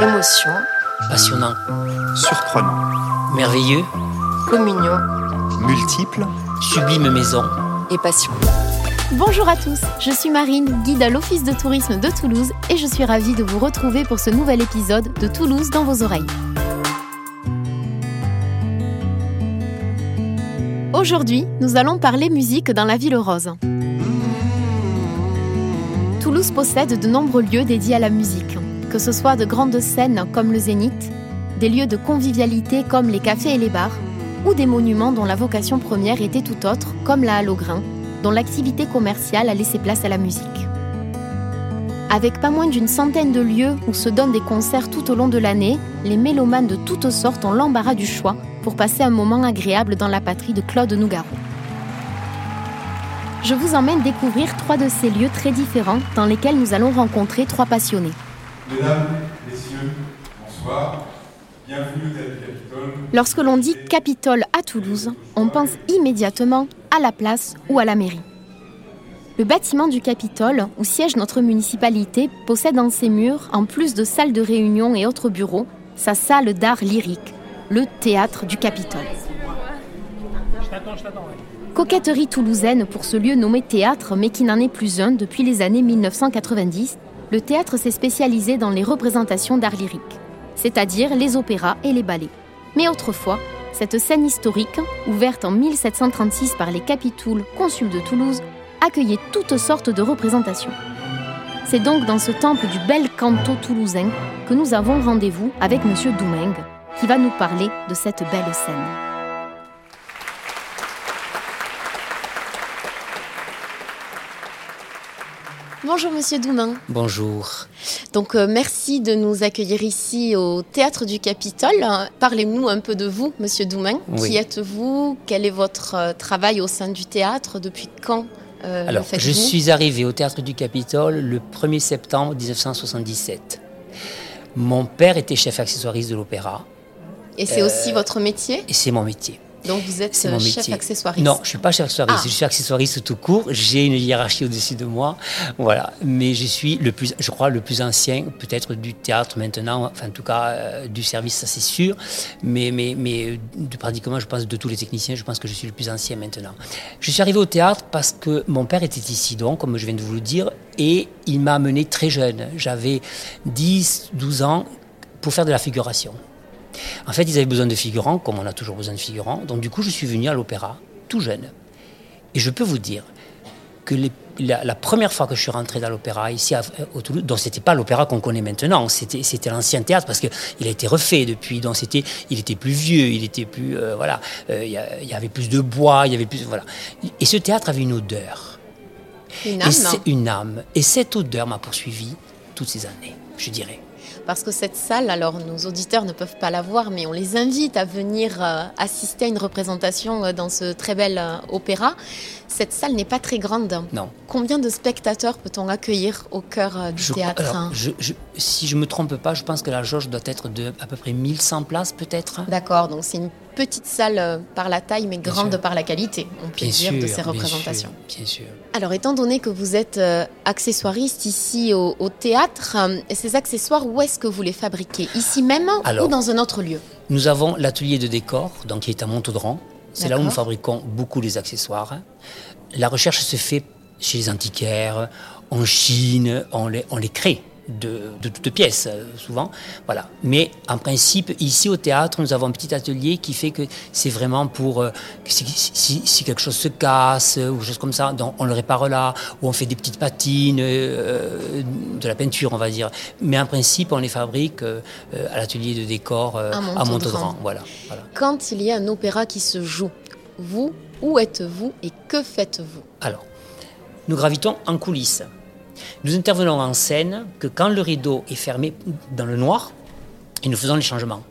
Émotion. Passionnant. Surprenant. Merveilleux. Communion. Multiple. Sublime maison. Et passion. Bonjour à tous, je suis Marine, guide à l'Office de tourisme de Toulouse et je suis ravie de vous retrouver pour ce nouvel épisode de Toulouse dans vos oreilles. Aujourd'hui, nous allons parler musique dans la ville rose. Toulouse possède de nombreux lieux dédiés à la musique, que ce soit de grandes scènes comme le Zénith, des lieux de convivialité comme les cafés et les bars, ou des monuments dont la vocation première était tout autre, comme la Halle dont l'activité commerciale a laissé place à la musique. Avec pas moins d'une centaine de lieux où se donnent des concerts tout au long de l'année, les mélomanes de toutes sortes ont l'embarras du choix pour passer un moment agréable dans la patrie de Claude Nougaro. Je vous emmène découvrir trois de ces lieux très différents dans lesquels nous allons rencontrer trois passionnés. Mesdames, Messieurs, bonsoir. Bienvenue au Capitole. Lorsque l'on dit Capitole à Toulouse, on pense immédiatement à la place ou à la mairie. Le bâtiment du Capitole, où siège notre municipalité, possède en ses murs, en plus de salles de réunion et autres bureaux, sa salle d'art lyrique, le théâtre du Capitole. Coquetterie toulousaine pour ce lieu nommé théâtre, mais qui n'en est plus un depuis les années 1990, le théâtre s'est spécialisé dans les représentations d'art lyrique, c'est-à-dire les opéras et les ballets. Mais autrefois, cette scène historique, ouverte en 1736 par les Capitouls, consuls de Toulouse, accueillait toutes sortes de représentations. C'est donc dans ce temple du bel canto toulousain que nous avons rendez-vous avec M. Domingue, qui va nous parler de cette belle scène. Bonjour Monsieur Doumain. Bonjour. Donc euh, merci de nous accueillir ici au Théâtre du Capitole. Parlez-nous un peu de vous, Monsieur Doumain. Oui. Qui êtes-vous? Quel est votre euh, travail au sein du théâtre? Depuis quand euh, Alors, je suis arrivé au Théâtre du Capitole le 1er septembre 1977. Mon père était chef accessoiriste de l'opéra Et c'est aussi votre métier? et c'est mon métier. Donc vous êtes euh, chef métier. accessoiriste Non, je suis pas chef accessoiriste. Ah. Je suis accessoiriste tout court. J'ai une hiérarchie au-dessus de moi. Voilà. Mais je suis le plus, je crois, le plus ancien, peut-être du théâtre maintenant. Enfin, en tout cas, euh, du service, ça c'est sûr. Mais, mais, mais euh, de pratiquement, je pense, de tous les techniciens, je pense que je suis le plus ancien maintenant. Je suis arrivé au théâtre parce que mon père était ici, donc, comme je viens de vous le dire, et il m'a amené très jeune. J'avais 10, 12 ans pour faire de la figuration. En fait, ils avaient besoin de figurants, comme on a toujours besoin de figurants. Donc, du coup, je suis venu à l'opéra, tout jeune. Et je peux vous dire que les- la, la première fois que je suis rentré dans l'opéra, ici à, au Toulouse, donc c'était pas l'opéra qu'on connaît maintenant, c'était, c'était l'ancien théâtre, parce qu'il a été refait depuis, donc c'était, il était plus vieux, il était plus, euh, voilà, euh, il y, avait plus de bois, il y avait plus, voilà. Et ce théâtre avait une odeur. Une Et âme c'est une âme. Et cette odeur m'a poursuivi toutes ces années, je dirais. Parce que cette salle, alors nos auditeurs ne peuvent pas la voir, mais on les invite à venir euh, assister à une représentation euh, dans ce très bel euh, opéra. Cette salle n'est pas très grande. Non. Combien de spectateurs peut-on accueillir au cœur du Je- théâtre alors, hein? je- je- si je me trompe pas, je pense que la jauge doit être de à peu près 1100 places, peut-être. D'accord, donc c'est une petite salle euh, par la taille, mais Bien grande sûr. par la qualité, on peut Bien dire, sûr, de ces bien représentations. sûr, Bien sûr. Alors, étant donné que vous êtes euh, accessoiriste ici au, au théâtre, euh, ces accessoires, où est-ce que vous les fabriquez? Ici même Alors, ou dans un autre lieu? Nous avons l'atelier de décor, donc qui est à Montaudoran. C'est là où nous fabriquons beaucoup les accessoires. La recherche se fait chez les antiquaires, en Chine, on les, on les crée de, de toutes pièces, euh, souvent. Voilà. Mais en principe, ici au théâtre, nous avons un petit atelier qui fait que c'est vraiment pour. euh, si, si- si quelque chose se casse euh, ou quelque chose comme ça, donc on le répare là, ou on fait des petites patines, euh, de la peinture, on va dire. Mais en principe, on les fabrique euh, à l'atelier de décor À. Voilà. voilà. Quand il y a un opéra qui se joue, vous, où êtes-vous et que faites-vous? Alors, nous gravitons en coulisses. Nous intervenons en scène que quand le rideau est fermé dans le noir, et nous faisons les changements.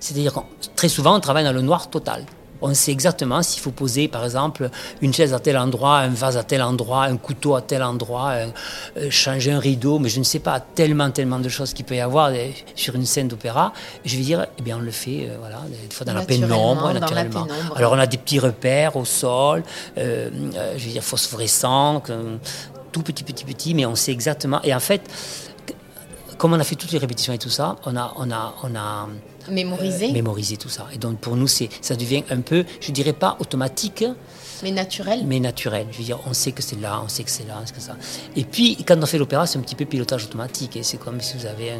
C'est-à-dire que très souvent, on travaille dans le noir total. On sait exactement s'il faut poser, par exemple, une chaise à tel endroit, un vase à tel endroit, un couteau à tel endroit, un- euh, changer un rideau, mais je ne sais pas, tellement, tellement de choses qu'il peut y avoir euh, sur une scène d'opéra. Je vais dire, eh bien, on le fait, euh, voilà, des fois dans la pénombre, dans la naturellement. pénombre. Alors, on a des petits repères au sol, euh, je veux dire, phosphorescents, tout petit, petit, petit, mais on sait exactement. Et en fait, comme on a fait toutes les répétitions et tout ça, on a, on a, on a mémorisé. mémorisé tout ça. Et donc pour nous, c'est, ça devient un peu, je dirais pas automatique, mais naturel. Mais naturel. Je veux dire, on sait que c'est là, on sait que c'est là, c'est que ça. Et puis, quand on fait l'opéra, c'est un petit peu pilotage automatique. Et c'est comme si vous avez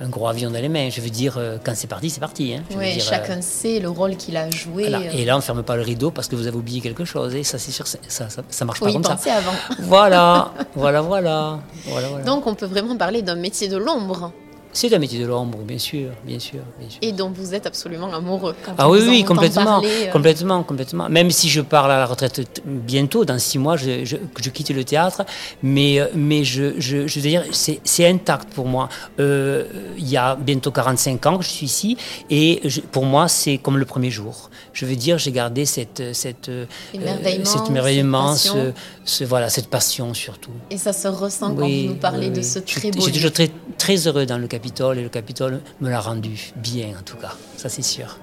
un, gros avion dans les mains. Je veux dire, euh, quand c'est parti, c'est parti. Hein. oui, chacun euh, sait le rôle qu'il a joué. Euh. Et là, on ne ferme pas le rideau parce que vous avez oublié quelque chose. Et ça, c'est sûr, ça, ça, ça marche pas comme ça. avant. Voilà, voilà, voilà, voilà, voilà. Donc, on peut vraiment parler d'un métier de l'ombre. C'est un métier de l'ombre, bien sûr, bien sûr, Et dont vous êtes absolument amoureux. ah oui, oui, complètement, euh. complètement, complètement. Même si je pars à la retraite bientôt, dans six mois, je, je, je quitte le théâtre, mais, euh, mais je, je, je veux dire, c'est intact pour moi. Euh, il y a bientôt 45 ans que je suis ici, et pour moi, c'est comme le premier jour. Je veux dire, j'ai gardé cette, cette, cette merveillement, ce, voilà, cette passion surtout. Et ça se ressent quand vous nous parlez de ce très beau. J'ai toujours très, très heureux dans le Et le Capitole me l'a rendu bien en tout cas, ça c'est sûr.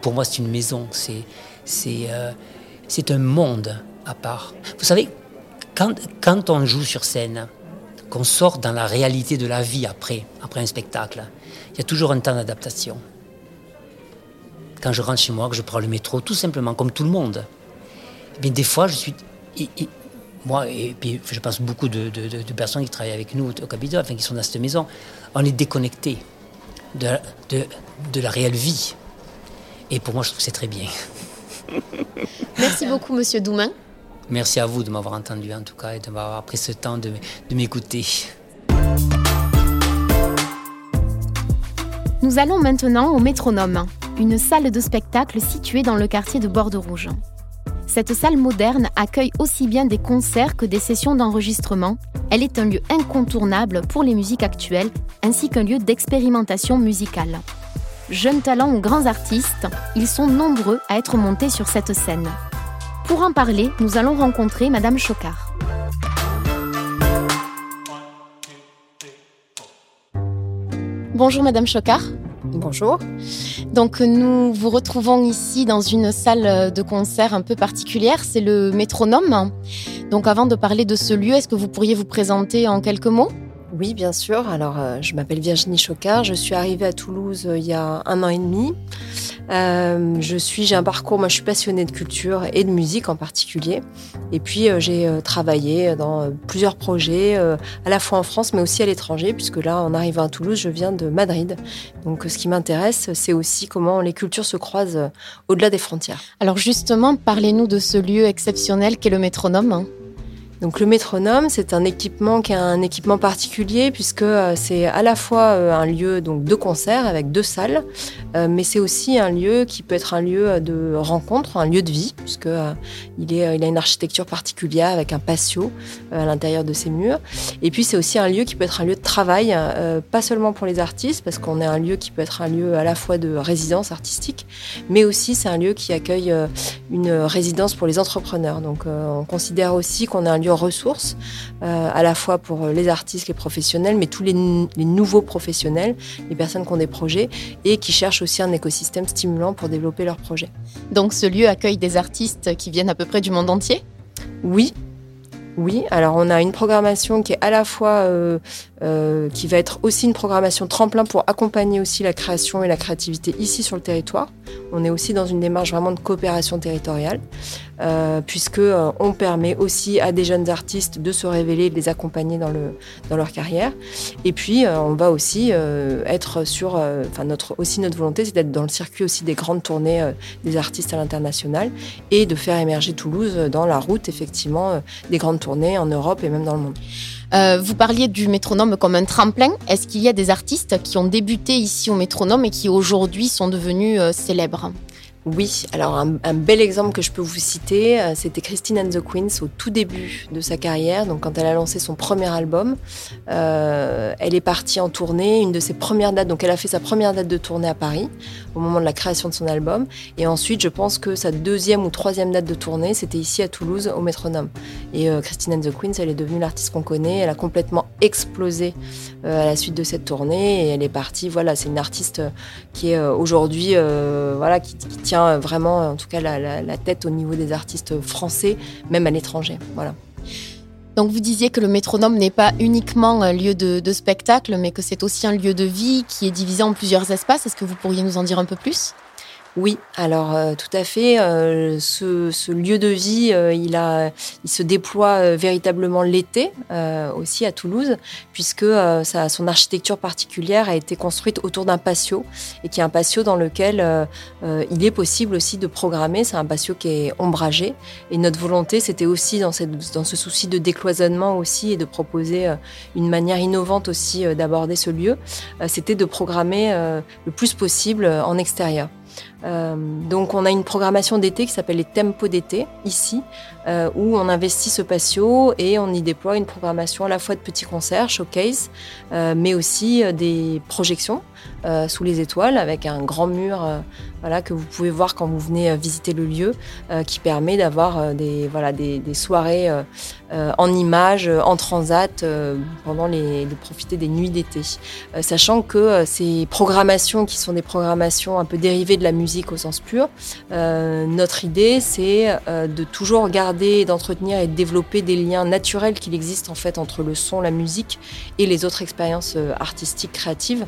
Pour moi c'est une maison, euh, c'est un monde à part. Vous savez, quand, quand on joue sur scène, qu'on sort dans la réalité de la vie après, après un spectacle, il y a toujours un temps d'adaptation. Quand je rentre chez moi, que je prends le métro, tout simplement comme tout le monde, mais des fois je suis moi, et puis je pense beaucoup de, personnes qui travaillent avec nous au Capitole, enfin qui sont dans cette maison, on est déconnecté de, de, la réelle vie. Et pour moi, je trouve que c'est très bien. Merci beaucoup, Monsieur Doumain. Merci à vous de m'avoir entendu en tout cas et de m'avoir pris ce temps de, de m'écouter. Nous allons maintenant au Métronome, une salle de spectacle située dans le quartier de Bordeaux-Rouge. Cette salle moderne accueille aussi bien des concerts que des sessions d'enregistrement. Elle est un lieu incontournable pour les musiques actuelles ainsi qu'un lieu d'expérimentation musicale. Jeunes talents ou grands artistes, ils sont nombreux à être montés sur cette scène. Pour en parler, nous allons rencontrer Madame Chocard. Bonjour Madame Chocard. Bonjour. Donc nous vous retrouvons ici dans une salle de concert un peu particulière, c'est le Métronome. Donc avant de parler de ce lieu, est-ce que vous pourriez vous présenter en quelques mots? Oui, bien sûr. Alors, euh, je m'appelle Virginie Chocard. Je suis arrivée à Toulouse euh, il y a un an et demi. Euh, je suis, j'ai un parcours, moi je suis passionnée de culture et de musique en particulier. Et puis j'ai travaillé dans plusieurs projets, à la fois en France mais aussi à l'étranger, puisque là, en arrivant à Toulouse, je viens de Madrid. Donc ce qui m'intéresse, c'est aussi comment les cultures se croisent au-delà des frontières. Alors justement, parlez-nous de ce lieu exceptionnel qu'est le métronome. Donc le métronome, c'est un équipement qui est un équipement particulier puisque euh, c'est à la fois euh, un lieu donc de concert avec deux salles, euh, mais c'est aussi un lieu qui peut être un lieu de rencontre, un lieu de vie puisque il, est, il a une architecture particulière avec un patio à l'intérieur de ses murs. Et puis c'est aussi un lieu qui peut être un lieu de travail, pas seulement pour les artistes parce qu'on est un lieu qui peut être un lieu à la fois de résidence artistique, mais aussi c'est un lieu qui accueille une résidence pour les entrepreneurs. Donc on considère aussi qu'on a un lieu ressources, euh, à la fois pour les artistes, les professionnels, mais tous les, nouveaux professionnels, les personnes qui ont des projets et qui cherchent aussi un écosystème stimulant pour développer leurs projets. Donc ce lieu accueille des artistes qui viennent à peu près du monde entier? Oui, oui, alors on a une programmation qui est à la fois euh, euh, qui va être aussi une programmation tremplin pour accompagner aussi la création et la créativité ici sur le territoire. On est aussi dans une démarche vraiment de coopération territoriale, euh, euh, permet aussi à des jeunes artistes de se révéler, de les accompagner dans, le, dans leur carrière. Et puis on va aussi être sur, enfin aussi notre volonté, c'est d'être dans le circuit aussi des grandes tournées des artistes à l'international et de faire émerger Toulouse dans la route effectivement des grandes tournées en Europe et même dans le monde. Euh, vous parliez du métronome comme un tremplin. Est-ce qu'il y a des artistes qui ont débuté ici au métronome et qui aujourd'hui sont devenus euh, célèbres? Oui, alors un, bel exemple que je peux vous citer, euh, c'était Christine and the Queens au tout début de sa carrière, donc quand elle a lancé son premier album. Euh, elle est partie en tournée, une de ses premières dates, donc elle a fait sa première date de tournée à Paris au moment de la création de son album. Et ensuite, je pense que sa deuxième ou troisième date de tournée, c'était ici à Toulouse au Métronome. Et euh, Christine and the Queens, elle est devenue l'artiste qu'on connaît, elle a complètement explosé à la suite de cette tournée et elle est partie, voilà, c'est une artiste qui est aujourd'hui, voilà, qui, qui tient vraiment, en tout cas, la, tête au niveau des artistes français, même à l'étranger. Voilà. Donc vous disiez que le métronome n'est pas uniquement un lieu de, spectacle, mais que c'est aussi un lieu de vie qui est divisé en plusieurs espaces. Est-ce que vous pourriez nous en dire un peu plus? Oui, alors euh, tout à fait. Euh, ce, lieu de vie, euh, il, se déploie véritablement l'été aussi à Toulouse, puisque son architecture particulière a été construite autour d'un patio, et qui est un patio dans lequel il est possible aussi de programmer. C'est un patio qui est ombragé, et notre volonté, c'était aussi dans ce souci de décloisonnement aussi et de proposer une manière innovante aussi d'aborder ce lieu, c'était de programmer le plus possible en extérieur. Euh, donc on a une programmation d'été qui s'appelle les tempos d'été ici, euh, où on investit ce patio et on y déploie une programmation à la fois de petits concerts, showcase, euh, mais aussi des projections sous les étoiles avec un grand mur voilà, que vous pouvez voir quand vous venez visiter le lieu, qui permet d'avoir des, voilà, des, soirées en images, en transat, pendant les, de profiter des nuits d'été. sachant que ces programmations qui sont des programmations un peu dérivées de la musique, au sens pur. Euh, notre idée, c'est euh, de toujours garder, d'entretenir et de développer des liens naturels qu'il existe en fait entre le son, la musique et les autres expériences euh, artistiques créatives.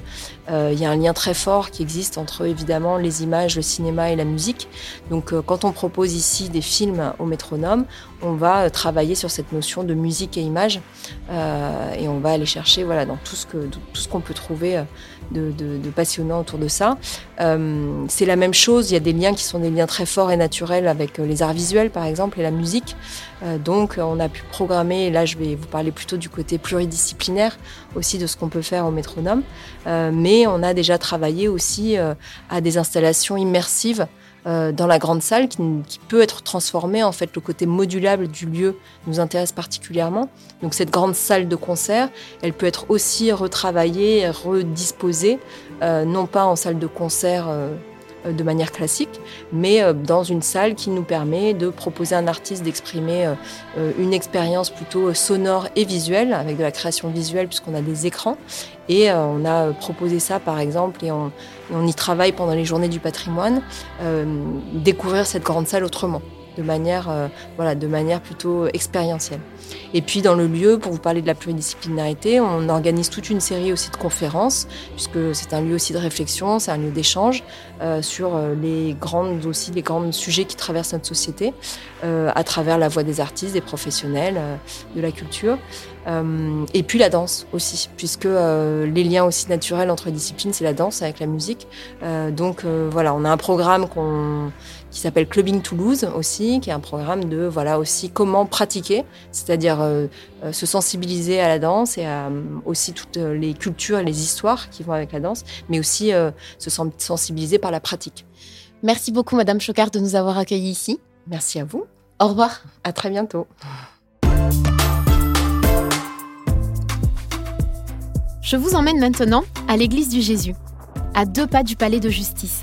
Il y a un lien très fort qui existe entre évidemment les images, le cinéma et la musique. Donc quand on propose ici des films au métronome, on va travailler sur cette notion de musique et image et on va aller chercher voilà dans tout ce que tout ce qu'on peut trouver de, de, passionnant autour de ça. c'est la même chose, il y a des liens qui sont des liens très forts et naturels avec euh, les arts visuels par exemple et la musique. Euh, donc on a pu programmer, et là je vais vous parler plutôt du côté pluridisciplinaire aussi de ce qu'on peut faire au métronome, euh, on a déjà travaillé aussi à des installations immersives euh, dans la grande salle qui, peut être transformée. En fait, le côté modulable du lieu nous intéresse particulièrement. Donc cette grande salle de concert, elle peut être aussi retravaillée, redisposée, euh, non pas en salle de concert. Euh, de manière classique, mais dans une salle qui nous permet de proposer à un artiste d'exprimer une expérience plutôt sonore et visuelle, avec de la création visuelle puisqu'on a des écrans, et euh, on a proposé ça, par exemple, et on, y travaille pendant les journées du patrimoine, euh, découvrir cette grande salle autrement de manière, euh, de manière plutôt expérientielle. Et puis dans le lieu, pour vous parler de la pluridisciplinarité, on organise toute une série aussi de conférences, puisque c'est un lieu aussi de réflexion, c'est un lieu d'échange euh, sur euh, les grandes aussi les grands sujets qui traversent notre société, à travers la voix des artistes, des professionnels de la culture. Et puis la danse aussi, puisque les liens aussi naturels entre disciplines, c'est la danse avec la musique. donc voilà, on a un programme qu'on qui s'appelle Clubbing Toulouse aussi, qui est un programme de voilà aussi comment pratiquer, c'est-à-dire euh, euh, se sensibiliser à la danse et à euh, aussi toutes les cultures et les histoires qui vont avec la danse, mais aussi se sensibiliser par la pratique. Merci beaucoup Madame Chocard de nous avoir accueillis ici. Merci à vous. Au revoir. À très bientôt. Je vous emmène maintenant à l'église du Jésus, à deux pas du palais de justice.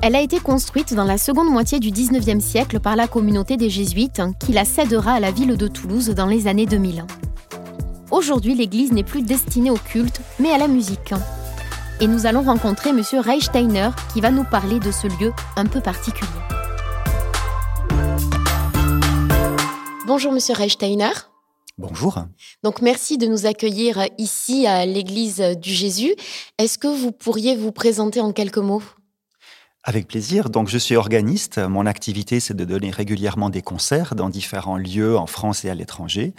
Elle a été construite dans la seconde moitié du 19e siècle par la communauté des Jésuites qui la cédera à la ville de Toulouse dans les années 2000. Aujourd'hui, l'église n'est plus destinée au culte, mais à la musique. Et nous allons rencontrer M. Reichsteiner qui va nous parler de ce lieu un peu particulier. Bonjour M. Reichsteiner. Bonjour. Donc merci de nous accueillir ici à l'église du Jésus. Est-ce que vous pourriez vous présenter en quelques mots? Avec plaisir. Donc, je suis organiste. Mon activité, c'est de donner régulièrement des concerts dans différents lieux en France et à l'étranger.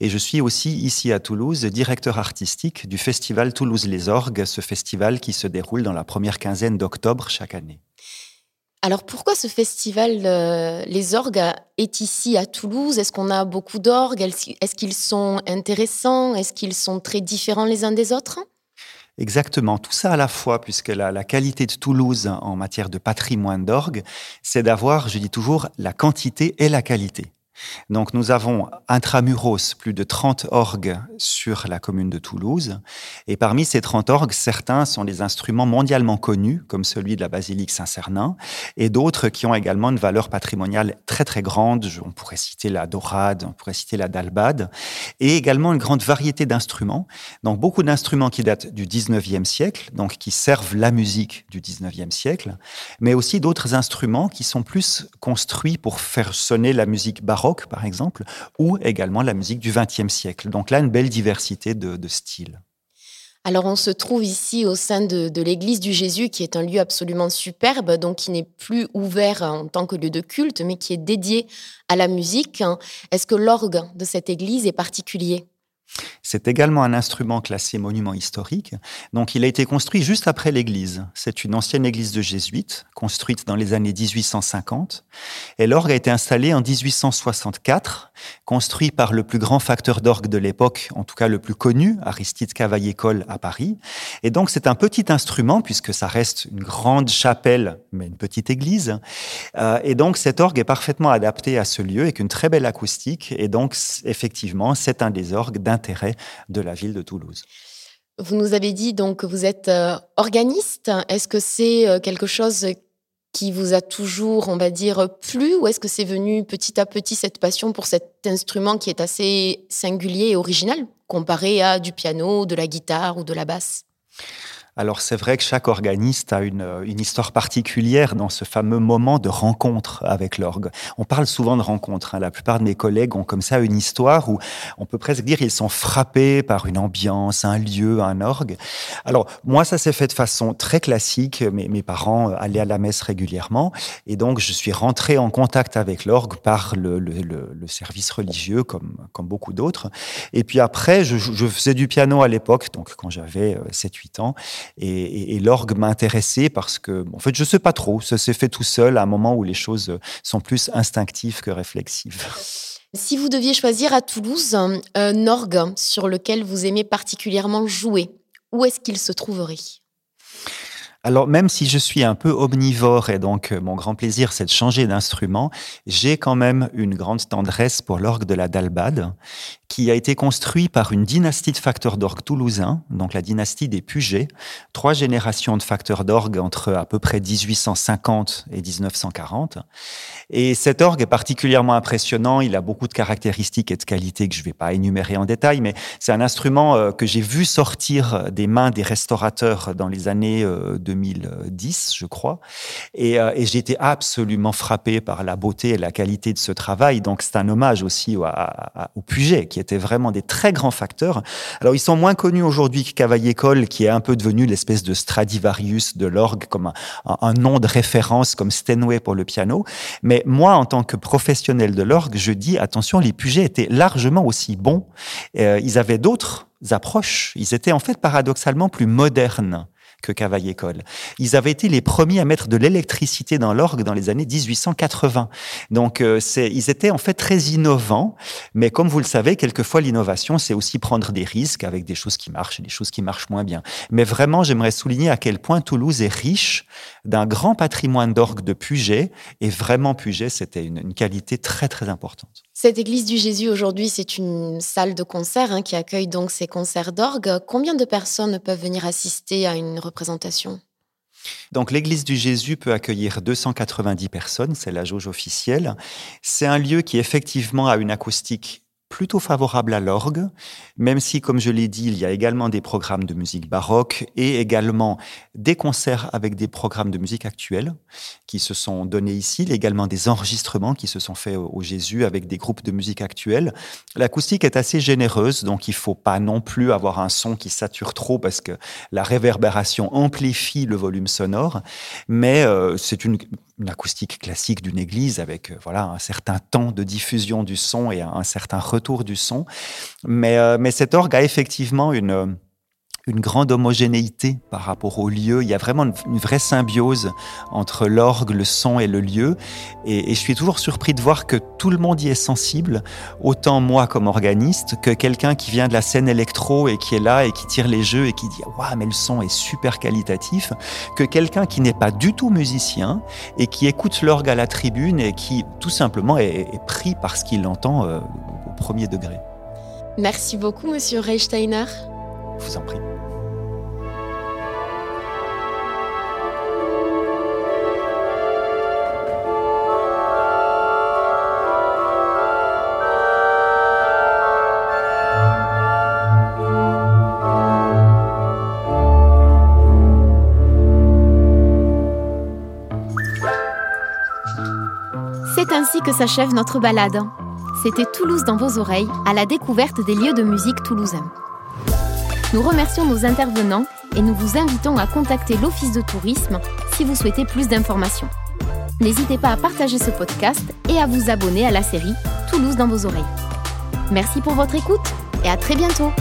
Et je suis aussi ici à Toulouse, directeur artistique du festival Toulouse les Orgues, ce festival qui se déroule dans la première quinzaine d'octobre chaque année. Alors pourquoi ce festival euh, Les Orgues est ici à Toulouse? Est-ce qu'on a beaucoup d'orgues? Est-ce qu'ils sont intéressants? Est-ce qu'ils sont très différents les uns des autres? Exactement, tout ça à la fois, puisque la, qualité de Toulouse en matière de patrimoine d'orgue, c'est d'avoir, je dis toujours, la quantité et la qualité. Donc nous avons intramuros plus de 30 orgues sur la commune de Toulouse. Et parmi ces 30 orgues, certains sont des instruments mondialement connus, comme celui de la basilique Saint-Cernin, et d'autres qui ont également une valeur patrimoniale très très grande. On pourrait citer la dorade, on pourrait citer la dalbade, et également une grande variété d'instruments. Donc beaucoup d'instruments qui datent du 19e siècle, donc qui servent la musique du 19e siècle, mais aussi d'autres instruments qui sont plus construits pour faire sonner la musique baroque par exemple, ou également la musique du XXe siècle. Donc là, une belle diversité de styles. Alors on se trouve ici au sein de, l'église du Jésus, qui est un lieu absolument superbe, donc qui n'est plus ouvert en tant que lieu de culte, mais qui est dédié à la musique. Est-ce que l'orgue de cette église est particulier? C'est également un instrument classé monument historique. Donc, il a été construit juste après l'église. C'est une ancienne église de jésuites, construite dans les années 1850. Et l'orgue a été installé en 1864, construit par le plus grand facteur d'orgue de l'époque, en tout cas le plus connu, Aristide Cavaillé-Coll à Paris. Et donc, c'est un petit instrument, puisque ça reste une grande chapelle, mais une petite église. Euh, et donc, cet orgue est parfaitement adapté à ce lieu, avec une très belle acoustique. Et donc, effectivement, c'est un des orgues d'un de la ville de Toulouse. Vous nous avez dit donc que vous êtes euh, organiste. Est-ce que c'est euh, quelque chose qui vous a toujours, on va dire, plu ou est-ce que c'est venu petit à petit cette passion pour cet instrument qui est assez singulier et original comparé à du piano, de la guitare ou de la basse? Alors c'est vrai que chaque organiste a une, une, histoire particulière dans ce fameux moment de rencontre avec l'orgue. On parle souvent de rencontre. Hein. La plupart de mes collègues ont comme ça une histoire où on peut presque dire qu'ils sont frappés par une ambiance, un lieu, un orgue. Alors moi ça s'est fait de façon très classique. Mes, parents allaient à la messe régulièrement et donc je suis rentré en contact avec l'orgue par le, le, le, service religieux comme, comme beaucoup d'autres. Et puis après je, je faisais du piano à l'époque, donc quand j'avais 7-8 ans. Et, l'orgue m'a intéressé parce que, en fait, je sais pas trop. Ça s'est fait tout seul à un moment où les choses sont plus instinctives que réflexives. Si vous deviez choisir à Toulouse un orgue sur lequel vous aimez particulièrement jouer, où est-ce qu'il se trouverait? Alors même si je suis un peu omnivore et donc euh, mon grand plaisir c'est de changer d'instrument, j'ai quand même une grande tendresse pour l'orgue de la Dalbade qui a été construit par une dynastie de facteurs d'orgue toulousains, donc la dynastie des Puget, trois générations de facteurs d'orgue entre à peu près 1850 et 1940. Et cet orgue est particulièrement impressionnant, il a beaucoup de caractéristiques et de qualités que je ne vais pas énumérer en détail, mais c'est un instrument euh, que j'ai vu sortir des mains des restaurateurs dans les années 2010, euh, je crois, euh, et j'ai été absolument frappé par la beauté et la qualité de ce travail, donc c'est un hommage aussi au Puget, qui étaient vraiment des très grands facteurs. Alors, ils sont moins connus aujourd'hui que Cavaillé-Coll, qui est un peu devenu l'espèce de Stradivarius de l'orgue, comme un, nom de référence, comme Steinway pour le piano. Mais moi, en tant que professionnel de l'orgue, je dis, attention, les Puget étaient largement aussi bons. Euh, ils avaient d'autres approches. Ils étaient en fait paradoxalement plus modernes que Cavaillé-Coll. Ils avaient été les premiers à mettre de l'électricité dans l'orgue dans les années 1880. Donc, euh, ils étaient en fait très innovants, mais comme vous le savez, quelquefois l'innovation, c'est aussi prendre des risques avec des choses qui marchent et des choses qui marchent moins bien. Mais vraiment, j'aimerais souligner à quel point Toulouse est riche d'un grand patrimoine d'orgue de Puget, et vraiment Puget, c'était une, une qualité très très importante. Cette église du Jésus aujourd'hui, c'est une salle de concert hein, qui accueille donc ces concerts d'orgue. Combien de personnes peuvent venir assister à une représentation? Donc l'église du Jésus peut accueillir 290 personnes, c'est la jauge officielle. C'est un lieu qui effectivement a une acoustique plutôt favorable à l'orgue, même si, comme je l'ai dit, il y a également des programmes de musique baroque et également des concerts avec des programmes de musique actuelle qui se sont donnés ici, également des enregistrements qui se sont faits au, Jésus avec des groupes de musique actuelle. L'acoustique est assez généreuse, donc il faut pas non plus avoir un son qui sature trop parce que la réverbération amplifie le volume sonore, mais euh, c'est une une acoustique classique d'une église avec euh, voilà un certain temps de diffusion du son et un, certain retour du son. Mais, euh, mais cet orgue a effectivement une une grande homogénéité par rapport au lieu. Il y a vraiment une, vraie symbiose entre l'orgue, le son et le lieu. Et, je suis toujours surpris de voir que tout le monde y est sensible, autant moi comme organiste que quelqu'un qui vient de la scène électro et qui est là et qui tire les jeux et qui dit waouh mais le son est super qualitatif, que quelqu'un qui n'est pas du tout musicien et qui écoute l'orgue à la tribune et qui tout simplement est, pris par ce qu'il entend euh, au premier degré. Merci beaucoup, Monsieur Reichsteiner. Vous en prie. C'est ainsi que s'achève notre balade. C'était Toulouse dans vos oreilles, à la découverte des lieux de musique toulousains. Nous remercions nos intervenants et nous vous invitons à contacter l'Office de tourisme si vous souhaitez plus d'informations. N'hésitez pas à partager ce podcast et à vous abonner à la série Toulouse dans vos oreilles. Merci pour votre écoute et à très bientôt